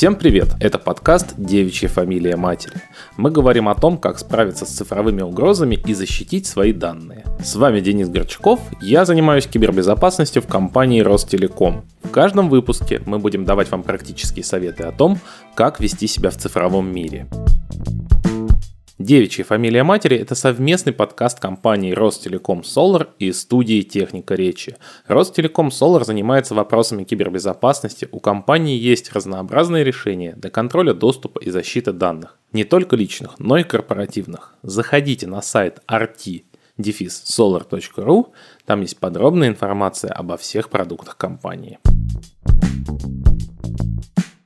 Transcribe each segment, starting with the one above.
Всем привет! Это подкаст «Девичья фамилия матери». Мы говорим о том, как справиться с цифровыми угрозами и защитить свои данные. С вами Денис Горчаков, я занимаюсь кибербезопасностью в компании Ростелеком. В каждом выпуске мы будем давать вам практические советы о том, как вести себя в цифровом мире. Девичья фамилия матери – это совместный подкаст компании Ростелеком Solar и студии Техника речи. Ростелеком Solar занимается вопросами кибербезопасности. У компании есть разнообразные решения для контроля доступа и защиты данных. Не только личных, но и корпоративных. Заходите на сайт rt solar.ru, там есть подробная информация обо всех продуктах компании.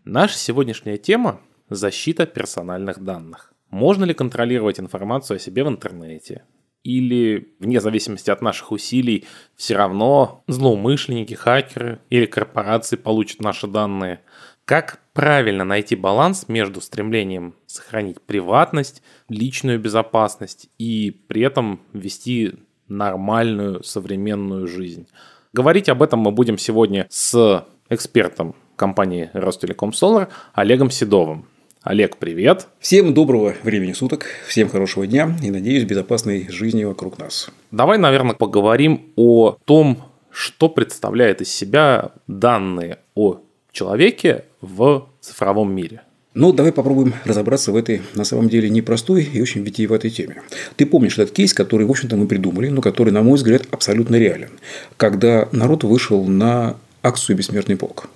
Наша сегодняшняя тема – защита персональных данных. Можно ли контролировать информацию о себе в интернете? Или, вне зависимости от наших усилий, все равно злоумышленники, хакеры или корпорации получат наши данные? Как правильно найти баланс между стремлением сохранить приватность, личную безопасность и при этом вести нормальную современную жизнь? Говорить об этом мы будем сегодня с экспертом компании Ростелеком Solar Олегом Седовым. Олег, привет. Всем доброго времени суток, всем хорошего дня и, надеюсь, безопасной жизни вокруг нас. Давай, наверное, поговорим о том, что представляет из себя данные о человеке в цифровом мире. Ну, давай попробуем разобраться в этой, на самом деле, непростой и очень витиеватой теме. Ты помнишь этот кейс, который, в общем-то, мы придумали, но который, на мой взгляд, абсолютно реален. Когда народ вышел на акцию «Бессмертный полк».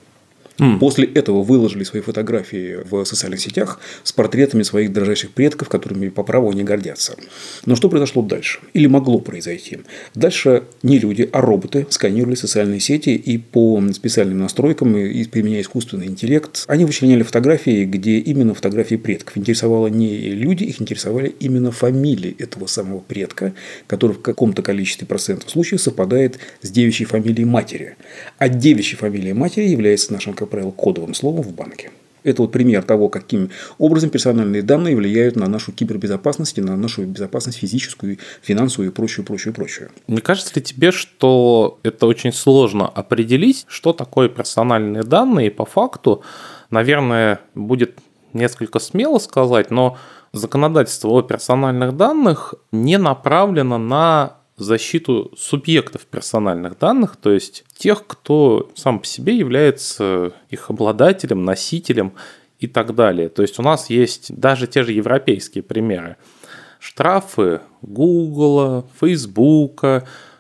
Mm. После этого выложили свои фотографии в социальных сетях с портретами своих дрожащих предков, которыми по праву они гордятся. Но что произошло дальше? Или могло произойти? Дальше не люди, а роботы сканировали социальные сети и по специальным настройкам, и применяя искусственный интеллект, они вычленяли фотографии, где именно фотографии предков. Интересовало не люди, их интересовали именно фамилии этого самого предка, который в каком-то количестве процентов случаев совпадает с девичьей фамилией матери. А девичьей фамилией матери является нашим правило, кодовым словом в банке. Это вот пример того, каким образом персональные данные влияют на нашу кибербезопасность, на нашу безопасность физическую, финансовую и прочую, прочую, прочую. Не кажется ли тебе, что это очень сложно определить, что такое персональные данные, и по факту, наверное, будет несколько смело сказать, но законодательство о персональных данных не направлено на защиту субъектов персональных данных, то есть тех, кто сам по себе является их обладателем, носителем и так далее. То есть у нас есть даже те же европейские примеры. Штрафы Google, Facebook,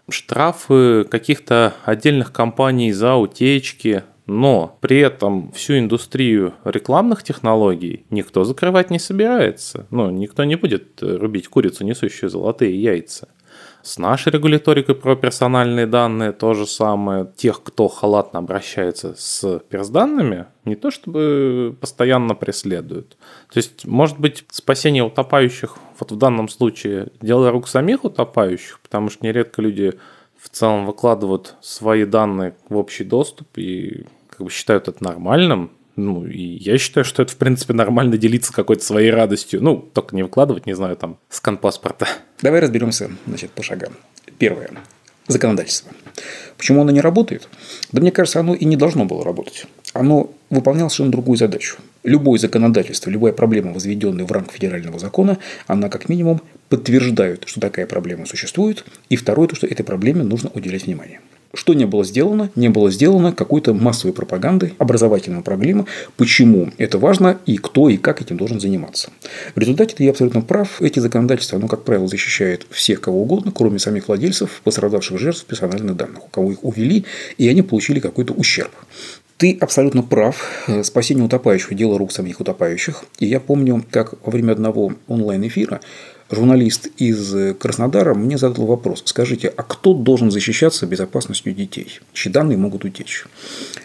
штрафы каких-то отдельных компаний за утечки, но при этом всю индустрию рекламных технологий никто закрывать не собирается. Ну, никто не будет рубить курицу, несущую золотые яйца. С нашей регуляторикой про персональные данные то же самое. Тех, кто халатно обращается с персданными, не то чтобы постоянно преследуют. То есть, может быть, спасение утопающих вот в данном случае дело рук самих утопающих, потому что нередко люди в целом выкладывают свои данные в общий доступ и как бы считают это нормальным, ну, и я считаю, что это, в принципе, нормально делиться какой-то своей радостью. Ну, только не выкладывать, не знаю, там, скан паспорта. Давай разберемся, значит, по шагам. Первое. Законодательство. Почему оно не работает? Да мне кажется, оно и не должно было работать. Оно выполняло совершенно другую задачу. Любое законодательство, любая проблема, возведенная в рамки федерального закона, она как минимум подтверждает, что такая проблема существует. И второе, то, что этой проблеме нужно уделять внимание. Что не было сделано? Не было сделано какой-то массовой пропаганды, образовательного проблемы, почему это важно и кто и как этим должен заниматься. В результате ты абсолютно прав. Эти законодательства, оно, как правило, защищает всех кого угодно, кроме самих владельцев, пострадавших жертв персональных данных, у кого их увели, и они получили какой-то ущерб. Ты абсолютно прав. Спасение утопающих – дело рук самих утопающих. И я помню, как во время одного онлайн-эфира журналист из Краснодара мне задал вопрос. Скажите, а кто должен защищаться безопасностью детей, чьи данные могут утечь?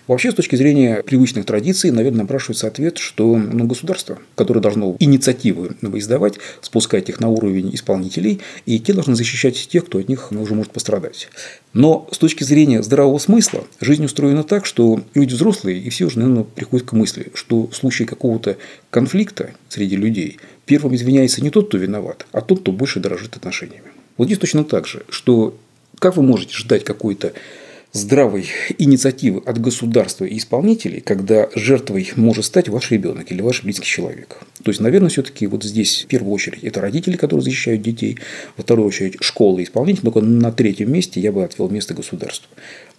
Вообще, с точки зрения привычных традиций, наверное, напрашивается ответ, что ну, государство, которое должно инициативы издавать, спускать их на уровень исполнителей, и те должны защищать тех, кто от них ну, уже может пострадать. Но с точки зрения здравого смысла, жизнь устроена так, что люди взрослые, и все уже, наверное, приходят к мысли, что в случае какого-то конфликта среди людей первым извиняется не тот, кто виноват, а тот, кто больше дорожит отношениями. Вот здесь точно так же, что как вы можете ждать какой-то здравой инициативы от государства и исполнителей, когда жертвой может стать ваш ребенок или ваш близкий человек. То есть, наверное, все-таки вот здесь в первую очередь это родители, которые защищают детей, во вторую очередь школы и исполнители, только на третьем месте я бы отвел место государству.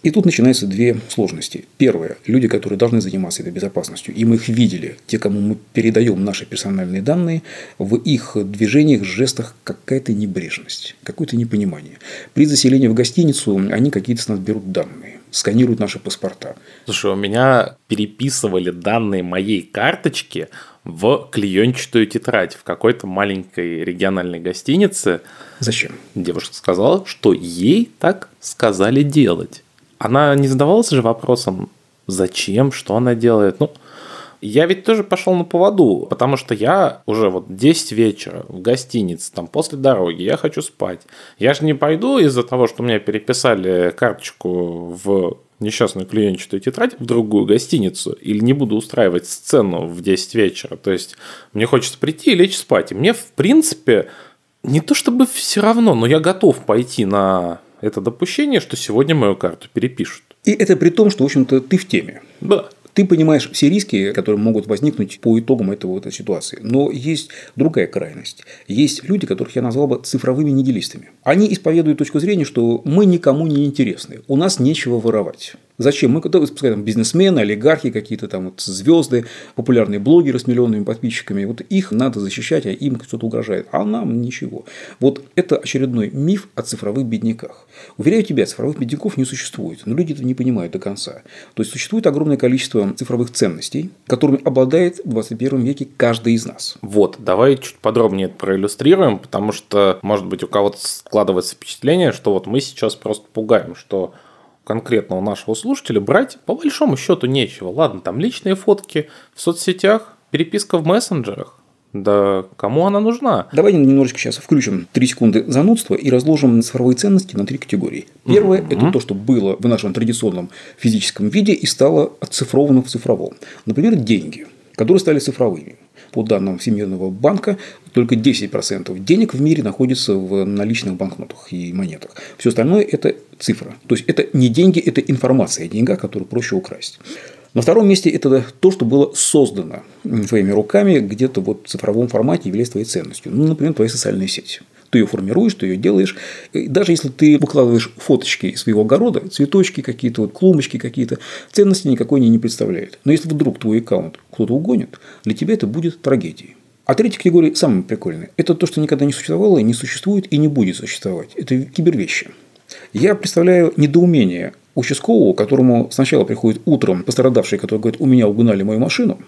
И тут начинаются две сложности. Первое. Люди, которые должны заниматься этой безопасностью, и мы их видели, те, кому мы передаем наши персональные данные, в их движениях, жестах какая-то небрежность, какое-то непонимание. При заселении в гостиницу они какие-то с нас берут данные сканируют наши паспорта. Слушай, у меня переписывали данные моей карточки в клеенчатую тетрадь в какой-то маленькой региональной гостинице. Зачем? Девушка сказала, что ей так сказали делать она не задавалась же вопросом, зачем, что она делает. Ну, я ведь тоже пошел на поводу, потому что я уже вот 10 вечера в гостинице, там после дороги, я хочу спать. Я же не пойду из-за того, что мне переписали карточку в несчастную клиентчатую тетрадь в другую гостиницу или не буду устраивать сцену в 10 вечера. То есть мне хочется прийти и лечь спать. И мне, в принципе, не то чтобы все равно, но я готов пойти на это допущение, что сегодня мою карту перепишут. И это при том, что, в общем-то, ты в теме. Да. Ты понимаешь все риски, которые могут возникнуть по итогам этого, этой ситуации. Но есть другая крайность. Есть люди, которых я назвал бы цифровыми нигилистами. Они исповедуют точку зрения, что мы никому не интересны, у нас нечего воровать. Зачем? Мы, пускай там бизнесмены, олигархи, какие-то там вот звезды, популярные блогеры с миллионными подписчиками, вот их надо защищать, а им кто-то угрожает, а нам ничего. Вот это очередной миф о цифровых бедняках. Уверяю тебя, цифровых бедняков не существует, но люди это не понимают до конца. То есть существует огромное количество цифровых ценностей, которыми обладает в 21 веке каждый из нас. Вот, давай чуть подробнее это проиллюстрируем, потому что, может быть, у кого-то складывается впечатление, что вот мы сейчас просто пугаем, что конкретно у нашего слушателя брать по большому счету нечего. Ладно, там личные фотки в соцсетях, переписка в мессенджерах. Да кому она нужна? Давай немножечко сейчас включим 3 секунды занудства и разложим цифровые ценности на три категории. Первое это то, что было в нашем традиционном физическом виде и стало оцифровано в цифровом. Например, деньги, которые стали цифровыми. По данным Всемирного банка, только 10% денег в мире находится в наличных банкнотах и монетах. Все остальное – это цифра. То есть, это не деньги, это информация о деньгах, которую проще украсть. На втором месте это то, что было создано твоими руками где-то вот в цифровом формате является твоей ценностью. Ну, например, твоя социальная сеть. Ты ее формируешь, ты ее делаешь. И даже если ты выкладываешь фоточки из своего огорода, цветочки какие-то, вот клумбочки какие-то, ценности никакой не, не представляют. Но если вдруг твой аккаунт кто-то угонит, для тебя это будет трагедией. А третья категория самая прикольная. Это то, что никогда не существовало, не существует и не будет существовать. Это кибервещи. Я представляю недоумение участкового, которому сначала приходит утром пострадавший, который говорит, у меня угнали мою машину,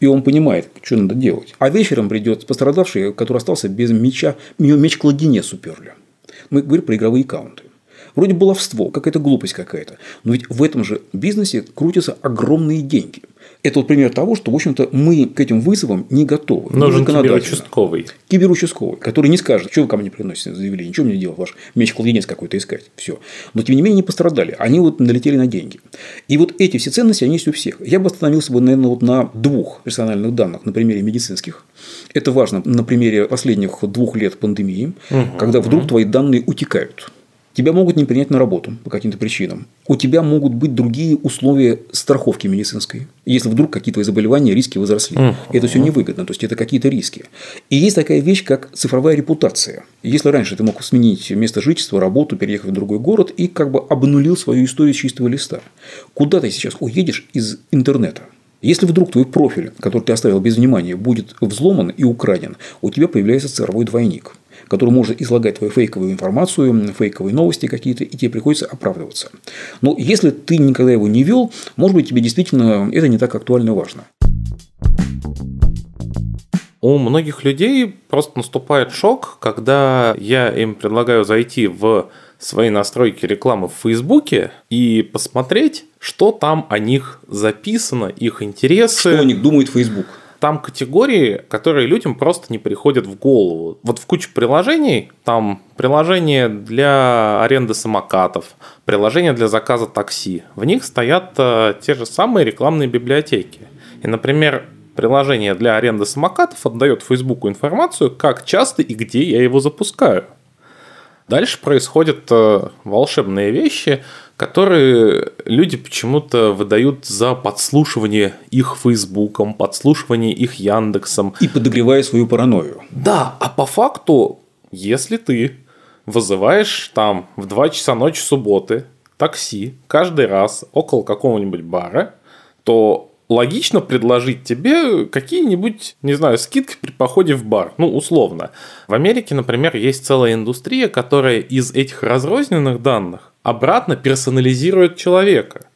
и он понимает, что надо делать. А вечером придет пострадавший, который остался без меча, меч кладенец уперли. Мы говорим про игровые аккаунты. Вроде баловство, какая-то глупость какая-то. Но ведь в этом же бизнесе крутятся огромные деньги – это вот пример того, что, в общем-то, мы к этим вызовам не готовы. Нужен киберучастковый. Киберучастковый, который не скажет, что вы ко мне приносите заявление, ничего мне делать, ваш меч-кладенец какой-то искать. Все. Но, тем не менее, не пострадали. Они вот налетели на деньги. И вот эти все ценности, они есть у всех. Я бы остановился бы, наверное, вот на двух персональных данных, на примере медицинских. Это важно на примере последних двух лет пандемии, угу, когда вдруг угу. твои данные утекают. Тебя могут не принять на работу по каким-то причинам. У тебя могут быть другие условия страховки медицинской, если вдруг какие-то твои заболевания, риски возросли. Uh-huh. Это все невыгодно, то есть это какие-то риски. И есть такая вещь, как цифровая репутация. Если раньше ты мог сменить место жительства, работу, переехать в другой город и как бы обнулил свою историю с чистого листа, куда ты сейчас уедешь из интернета? Если вдруг твой профиль, который ты оставил без внимания, будет взломан и украден, у тебя появляется цифровой двойник – который может излагать твою фейковую информацию, фейковые новости какие-то, и тебе приходится оправдываться. Но если ты никогда его не вел, может быть, тебе действительно это не так актуально и важно. У многих людей просто наступает шок, когда я им предлагаю зайти в свои настройки рекламы в Фейсбуке и посмотреть, что там о них записано, их интересы. Что о них думает Фейсбук там категории, которые людям просто не приходят в голову. Вот в куче приложений, там приложение для аренды самокатов, приложение для заказа такси, в них стоят э, те же самые рекламные библиотеки. И, например, приложение для аренды самокатов отдает Фейсбуку информацию, как часто и где я его запускаю. Дальше происходят э, волшебные вещи. Которые люди почему-то выдают за подслушивание их Фейсбуком, подслушивание их Яндексом. И подогревая свою паранойю. Да, а по факту, если ты вызываешь там в 2 часа ночи субботы такси каждый раз около какого-нибудь бара, то логично предложить тебе какие-нибудь, не знаю, скидки при походе в бар. Ну, условно. В Америке, например, есть целая индустрия, которая из этих разрозненных данных обратно персонализирует человека.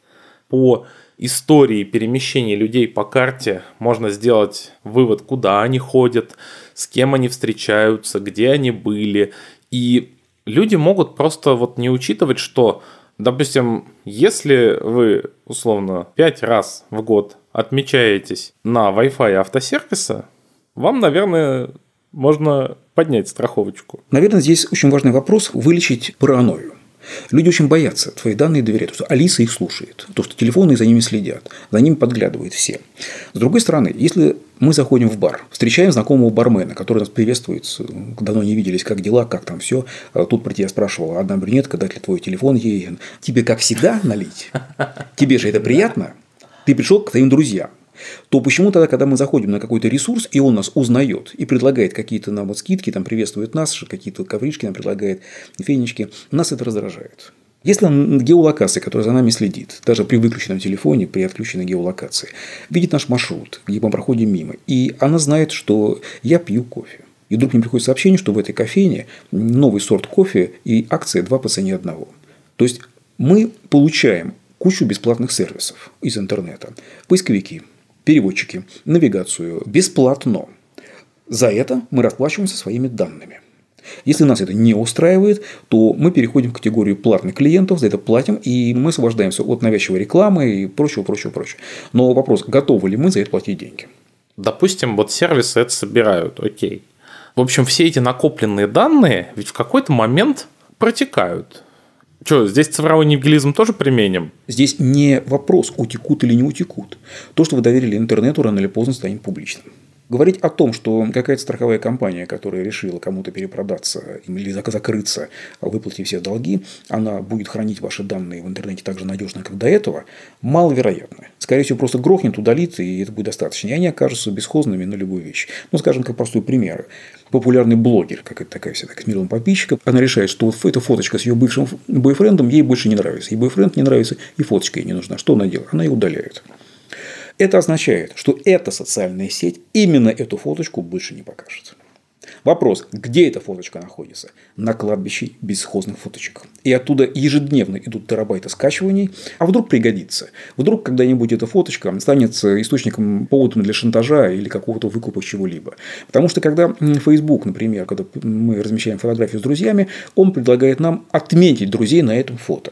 По истории перемещения людей по карте можно сделать вывод, куда они ходят, с кем они встречаются, где они были. И люди могут просто вот не учитывать, что, допустим, если вы условно 5 раз в год отмечаетесь на Wi-Fi автосервиса, вам, наверное, можно поднять страховочку. Наверное, здесь очень важный вопрос – вылечить паранойю. Люди очень боятся твои данные доверять, потому что Алиса их слушает, то, что телефоны за ними следят, за ними подглядывают все. С другой стороны, если мы заходим в бар, встречаем знакомого бармена, который нас приветствует, давно не виделись, как дела, как там все. А тут про тебя спрашивала одна брюнетка, дать ли твой телефон ей. Тебе, как всегда, налить? Тебе же это приятно? Ты пришел к твоим друзьям то почему тогда, когда мы заходим на какой-то ресурс, и он нас узнает и предлагает какие-то нам вот скидки, там приветствует нас, какие-то ковришки нам предлагает, фенечки, нас это раздражает. Если геолокация, которая за нами следит, даже при выключенном телефоне, при отключенной геолокации, видит наш маршрут, где мы проходим мимо, и она знает, что я пью кофе, и вдруг мне приходит сообщение, что в этой кофейне новый сорт кофе и акция 2 по цене одного. То есть мы получаем кучу бесплатных сервисов из интернета. Поисковики, переводчики, навигацию бесплатно. За это мы расплачиваемся своими данными. Если нас это не устраивает, то мы переходим в категорию платных клиентов, за это платим, и мы освобождаемся от навязчивой рекламы и прочего, прочего, прочего. Но вопрос, готовы ли мы за это платить деньги? Допустим, вот сервисы это собирают, окей. В общем, все эти накопленные данные ведь в какой-то момент протекают. Что, здесь цифровой нигилизм тоже применим? Здесь не вопрос, утекут или не утекут. То, что вы доверили интернету, рано или поздно станет публичным. Говорить о том, что какая-то страховая компания, которая решила кому-то перепродаться или закрыться, выплатив все долги, она будет хранить ваши данные в интернете так же надежно, как до этого, маловероятно. Скорее всего, просто грохнет, удалит, и это будет достаточно. И они окажутся бесхозными на любую вещь. Ну, скажем, как простой пример. Популярный блогер, как это такая вся так, с миллион подписчиков, она решает, что вот эта фоточка с ее бывшим бойфрендом ей больше не нравится. И бойфренд не нравится, и фоточка ей не нужна. Что она делает? Она ее удаляет. Это означает, что эта социальная сеть именно эту фоточку больше не покажет. Вопрос, где эта фоточка находится? На кладбище бесхозных фоточек. И оттуда ежедневно идут терабайты скачиваний. А вдруг пригодится? Вдруг когда-нибудь эта фоточка станет источником, поводом для шантажа или какого-то выкупа чего-либо. Потому что когда Facebook, например, когда мы размещаем фотографию с друзьями, он предлагает нам отметить друзей на этом фото.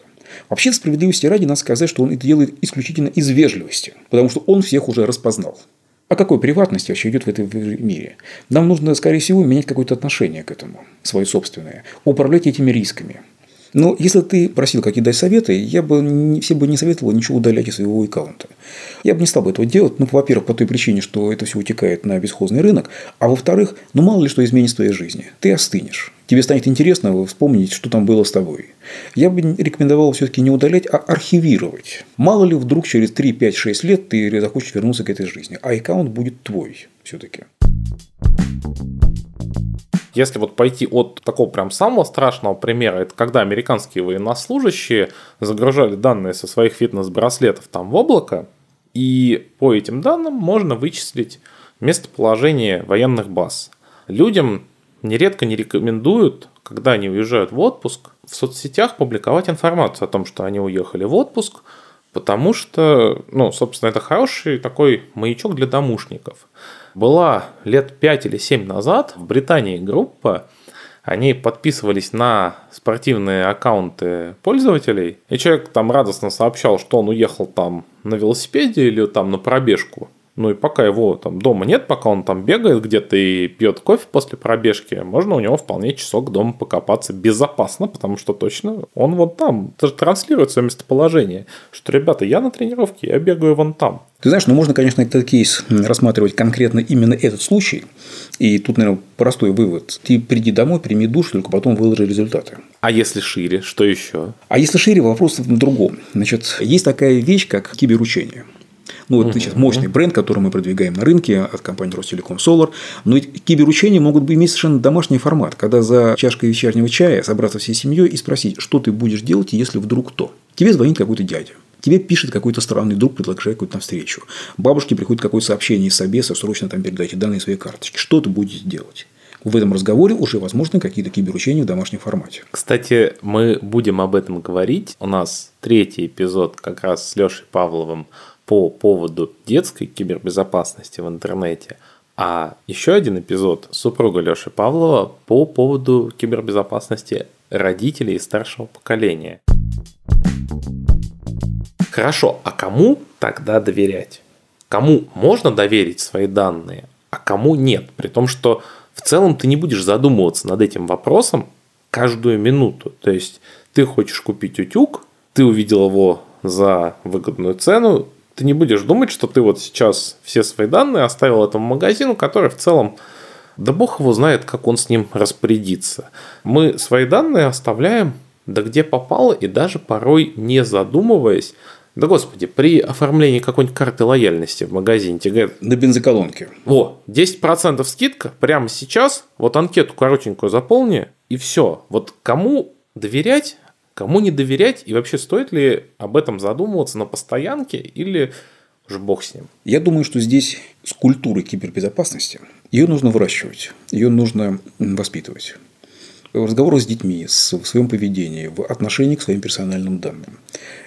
Вообще, справедливости ради, надо сказать, что он это делает исключительно из вежливости, потому что он всех уже распознал. О какой приватности вообще идет в этом мире? Нам нужно, скорее всего, менять какое-то отношение к этому, свое собственное, управлять этими рисками. Но если ты просил какие дать советы, я бы все бы не советовал ничего удалять из своего аккаунта. Я бы не стал бы этого делать. Ну, во-первых, по той причине, что это все утекает на бесхозный рынок. А во-вторых, ну мало ли что изменится в твоей жизни. Ты остынешь. Тебе станет интересно вспомнить, что там было с тобой. Я бы рекомендовал все-таки не удалять, а архивировать. Мало ли вдруг через 3, 5, 6 лет ты захочешь вернуться к этой жизни. А аккаунт будет твой все-таки. Если вот пойти от такого прям самого страшного примера, это когда американские военнослужащие загружали данные со своих фитнес-браслетов там в облако, и по этим данным можно вычислить местоположение военных баз. Людям нередко не рекомендуют, когда они уезжают в отпуск, в соцсетях публиковать информацию о том, что они уехали в отпуск, потому что, ну, собственно, это хороший такой маячок для домушников. Была лет 5 или 7 назад в Британии группа, они подписывались на спортивные аккаунты пользователей, и человек там радостно сообщал, что он уехал там на велосипеде или там на пробежку. Ну и пока его там дома нет, пока он там бегает где-то и пьет кофе после пробежки, можно у него вполне часок дома покопаться безопасно, потому что точно он вот там. Транслирует свое местоположение. Что, ребята, я на тренировке, я бегаю вон там. Ты знаешь, ну можно, конечно, этот кейс рассматривать конкретно именно этот случай. И тут, наверное, простой вывод. Ты приди домой, прими душ, только потом выложи результаты. А если шире, что еще? А если шире, вопрос в другом. Значит, есть такая вещь, как киберучение. Ну, вот угу. сейчас мощный бренд, который мы продвигаем на рынке от компании Ростелеком Solar. Но ведь киберучения могут иметь совершенно домашний формат, когда за чашкой вечернего чая собраться всей семьей и спросить, что ты будешь делать, если вдруг кто. Тебе звонит какой-то дядя. Тебе пишет какой-то странный друг, предлагает какую-то встречу. Бабушке приходит какое-то сообщение из собеса, срочно там передайте данные своей карточки. Что ты будешь делать? В этом разговоре уже возможны какие-то киберучения в домашнем формате. Кстати, мы будем об этом говорить. У нас третий эпизод как раз с Лешей Павловым по поводу детской кибербезопасности в интернете. А еще один эпизод супруга Леши Павлова по поводу кибербезопасности родителей старшего поколения. Хорошо, а кому тогда доверять? Кому можно доверить свои данные, а кому нет? При том, что в целом ты не будешь задумываться над этим вопросом каждую минуту. То есть ты хочешь купить утюг, ты увидел его за выгодную цену, ты не будешь думать, что ты вот сейчас все свои данные оставил этому магазину, который в целом да бог его знает, как он с ним распорядится. Мы свои данные оставляем да где попало, и даже порой не задумываясь, да господи, при оформлении какой-нибудь карты лояльности в магазине тебе говорят... На бензоколонке. О, 10% скидка прямо сейчас, вот анкету коротенькую заполни, и все. Вот кому доверять, кому не доверять, и вообще стоит ли об этом задумываться на постоянке, или уж бог с ним? Я думаю, что здесь с культурой кибербезопасности ее нужно выращивать, ее нужно воспитывать в разговорах с детьми, в своем поведении, в отношении к своим персональным данным.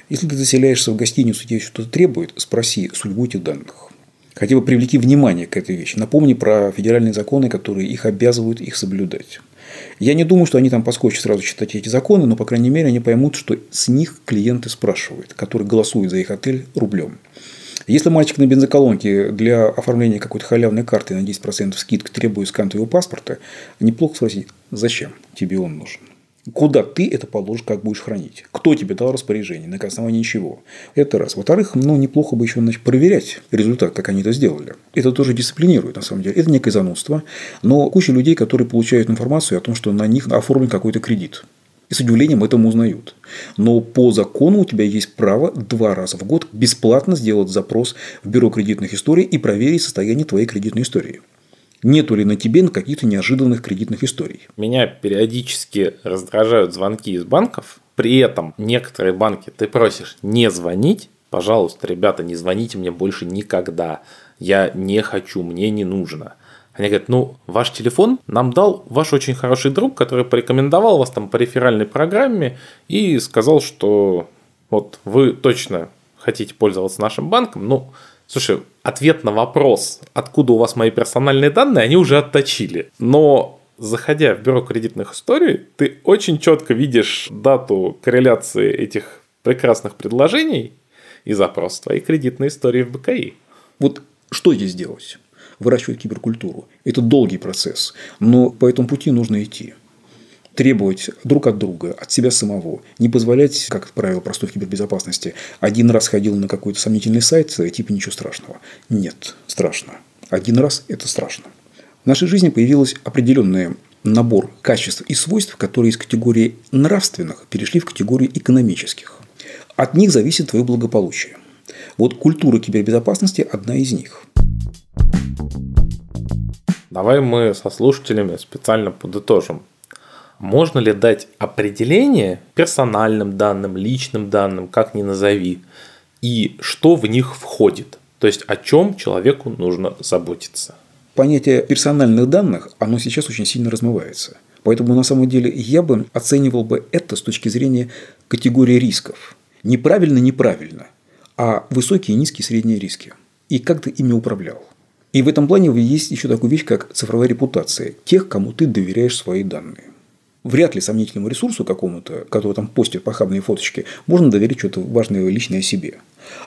Если ты заселяешься в гостиницу, тебе что-то требует, спроси судьбу этих данных. Хотя бы привлеки внимание к этой вещи. Напомни про федеральные законы, которые их обязывают их соблюдать. Я не думаю, что они там поскочат сразу читать эти законы, но, по крайней мере, они поймут, что с них клиенты спрашивают, которые голосуют за их отель рублем. Если мальчик на бензоколонке для оформления какой-то халявной карты на 10% скидки требует скан твоего паспорта, неплохо спросить, зачем тебе он нужен? Куда ты это положишь, как будешь хранить? Кто тебе дал распоряжение? На основании чего? Это раз. Во-вторых, ну, неплохо бы еще значит, проверять результат, как они это сделали. Это тоже дисциплинирует, на самом деле. Это некое занудство. Но куча людей, которые получают информацию о том, что на них оформлен какой-то кредит и с удивлением этому узнают. Но по закону у тебя есть право два раза в год бесплатно сделать запрос в бюро кредитных историй и проверить состояние твоей кредитной истории. Нету ли на тебе каких-то неожиданных кредитных историй? Меня периодически раздражают звонки из банков. При этом некоторые банки ты просишь не звонить. Пожалуйста, ребята, не звоните мне больше никогда. Я не хочу, мне не нужно. Они говорят, ну, ваш телефон нам дал ваш очень хороший друг, который порекомендовал вас там по реферальной программе и сказал, что вот вы точно хотите пользоваться нашим банком, ну, слушай, ответ на вопрос, откуда у вас мои персональные данные, они уже отточили. Но заходя в бюро кредитных историй, ты очень четко видишь дату корреляции этих прекрасных предложений и запрос твоей кредитной истории в БКИ. Вот что здесь делать? выращивать киберкультуру. Это долгий процесс, но по этому пути нужно идти требовать друг от друга, от себя самого, не позволять, как правило, простой в кибербезопасности, один раз ходил на какой-то сомнительный сайт, типа ничего страшного. Нет, страшно. Один раз – это страшно. В нашей жизни появился определенный набор качеств и свойств, которые из категории нравственных перешли в категорию экономических. От них зависит твое благополучие. Вот культура кибербезопасности – одна из них. Давай мы со слушателями специально подытожим. Можно ли дать определение персональным данным, личным данным, как ни назови, и что в них входит? То есть о чем человеку нужно заботиться? Понятие персональных данных, оно сейчас очень сильно размывается. Поэтому на самом деле я бы оценивал бы это с точки зрения категории рисков. Неправильно, неправильно, а высокие, низкие, средние риски. И как ты ими управлял. И в этом плане есть еще такая вещь, как цифровая репутация тех, кому ты доверяешь свои данные. Вряд ли сомнительному ресурсу какому-то, который там постит похабные фоточки, можно доверить что-то важное личное себе.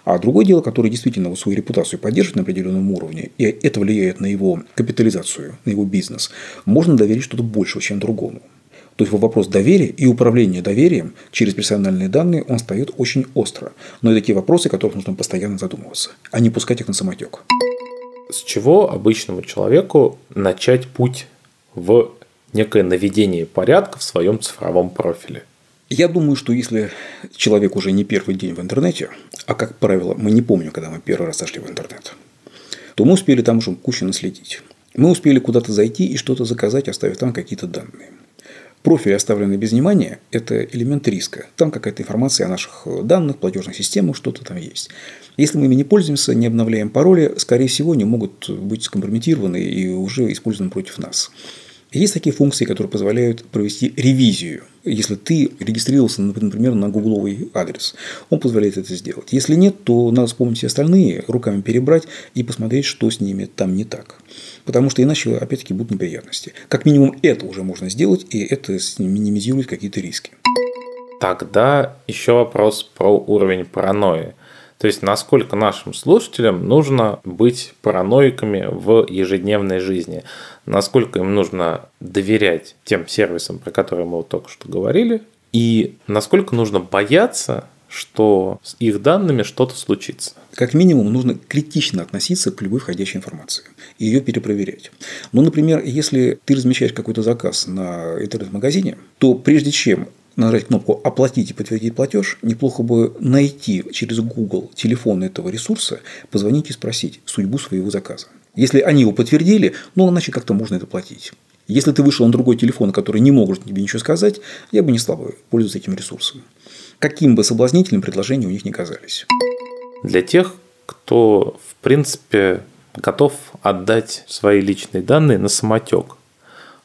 А другое дело, которое действительно свою репутацию поддерживает на определенном уровне, и это влияет на его капитализацию, на его бизнес, можно доверить что-то большего, чем другому. То есть вопрос доверия и управления доверием через персональные данные, он встает очень остро. Но это такие вопросы, о которых нужно постоянно задумываться, а не пускать их на самотек. С чего обычному человеку начать путь в некое наведение порядка в своем цифровом профиле? Я думаю, что если человек уже не первый день в интернете, а как правило, мы не помним, когда мы первый раз зашли в интернет, то мы успели там уже кучу наследить. Мы успели куда-то зайти и что-то заказать, оставив там какие-то данные. Профиль, оставленный без внимания, это элемент риска. Там какая-то информация о наших данных, платежных системах, что-то там есть. Если мы ими не пользуемся, не обновляем пароли, скорее всего, они могут быть скомпрометированы и уже использованы против нас. Есть такие функции, которые позволяют провести ревизию. Если ты регистрировался, например, на гугловый адрес, он позволяет это сделать. Если нет, то надо вспомнить все остальные, руками перебрать и посмотреть, что с ними там не так. Потому что иначе, опять-таки, будут неприятности. Как минимум, это уже можно сделать, и это минимизирует какие-то риски. Тогда еще вопрос про уровень паранойи. То есть, насколько нашим слушателям нужно быть параноиками в ежедневной жизни? Насколько им нужно доверять тем сервисам, про которые мы вот только что говорили? И насколько нужно бояться, что с их данными что-то случится? Как минимум, нужно критично относиться к любой входящей информации и ее перепроверять. Ну, например, если ты размещаешь какой-то заказ на интернет-магазине, то прежде чем нажать кнопку «Оплатить и подтвердить платеж», неплохо бы найти через Google телефон этого ресурса, позвонить и спросить судьбу своего заказа. Если они его подтвердили, ну, иначе как-то можно это платить. Если ты вышел на другой телефон, который не может тебе ничего сказать, я бы не стал бы пользоваться этим ресурсом. Каким бы соблазнительным предложения у них не казались. Для тех, кто, в принципе, готов отдать свои личные данные на самотек.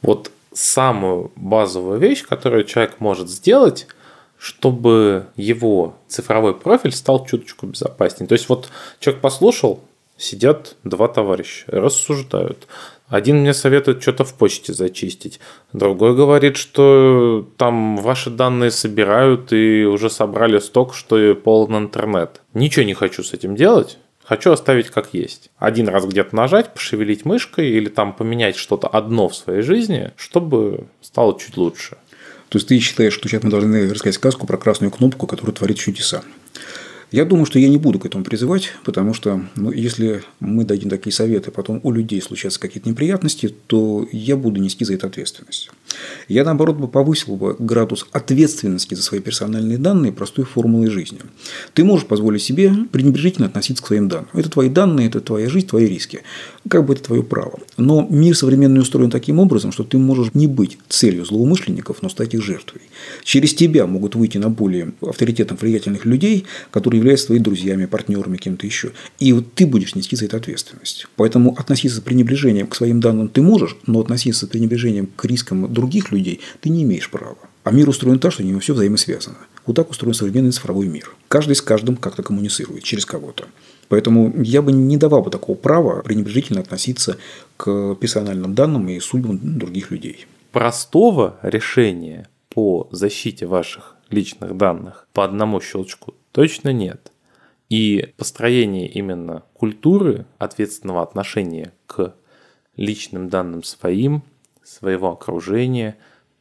Вот самую базовую вещь, которую человек может сделать, чтобы его цифровой профиль стал чуточку безопаснее. То есть вот человек послушал, сидят два товарища, рассуждают. Один мне советует что-то в почте зачистить, другой говорит, что там ваши данные собирают и уже собрали сток, что и полон интернет. Ничего не хочу с этим делать, Хочу оставить как есть. Один раз где-то нажать, пошевелить мышкой или там поменять что-то одно в своей жизни, чтобы стало чуть лучше. То есть ты считаешь, что сейчас мы должны рассказать сказку про красную кнопку, которая творит чудеса. Я думаю, что я не буду к этому призывать, потому что ну, если мы дадим такие советы, потом у людей случатся какие-то неприятности, то я буду нести за это ответственность. Я, наоборот, бы повысил бы градус ответственности за свои персональные данные простой формулой жизни. Ты можешь позволить себе пренебрежительно относиться к своим данным. Это твои данные, это твоя жизнь, твои риски. Как бы это твое право. Но мир современный устроен таким образом, что ты можешь не быть целью злоумышленников, но стать их жертвой. Через тебя могут выйти на более авторитетных, влиятельных людей, которые являются твоими друзьями, партнерами, кем-то еще. И вот ты будешь нести за это ответственность. Поэтому относиться с пренебрежением к своим данным ты можешь, но относиться с пренебрежением к рискам других людей ты не имеешь права. А мир устроен так, что него все взаимосвязано. Вот так устроен современный цифровой мир. Каждый с каждым как-то коммуницирует через кого-то. Поэтому я бы не давал бы такого права пренебрежительно относиться к персональным данным и судьбам других людей. Простого решения по защите ваших личных данных по одному щелчку точно нет. И построение именно культуры ответственного отношения к личным данным своим, своего окружения,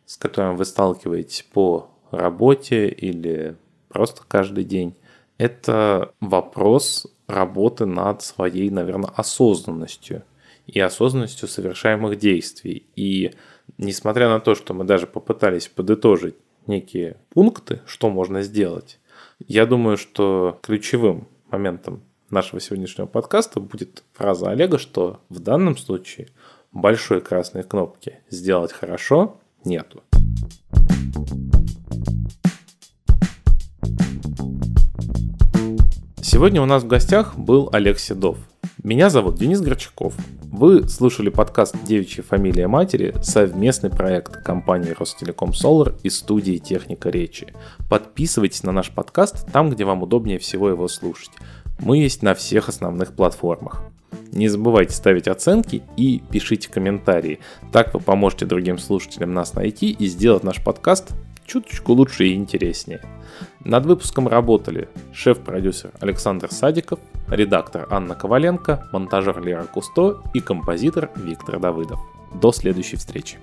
с которым вы сталкиваетесь по работе или просто каждый день, это вопрос работы над своей, наверное, осознанностью и осознанностью совершаемых действий. И несмотря на то, что мы даже попытались подытожить некие пункты, что можно сделать, я думаю, что ключевым моментом нашего сегодняшнего подкаста будет фраза Олега, что в данном случае большой красной кнопки «Сделать хорошо» нету. Сегодня у нас в гостях был Олег Седов. Меня зовут Денис Горчаков. Вы слушали подкаст «Девичья фамилия матери» совместный проект компании Ростелеком Solar и студии «Техника речи». Подписывайтесь на наш подкаст там, где вам удобнее всего его слушать. Мы есть на всех основных платформах. Не забывайте ставить оценки и пишите комментарии. Так вы поможете другим слушателям нас найти и сделать наш подкаст чуточку лучше и интереснее. Над выпуском работали шеф-продюсер Александр Садиков, редактор Анна Коваленко, монтажер Лера Кусто и композитор Виктор Давыдов. До следующей встречи.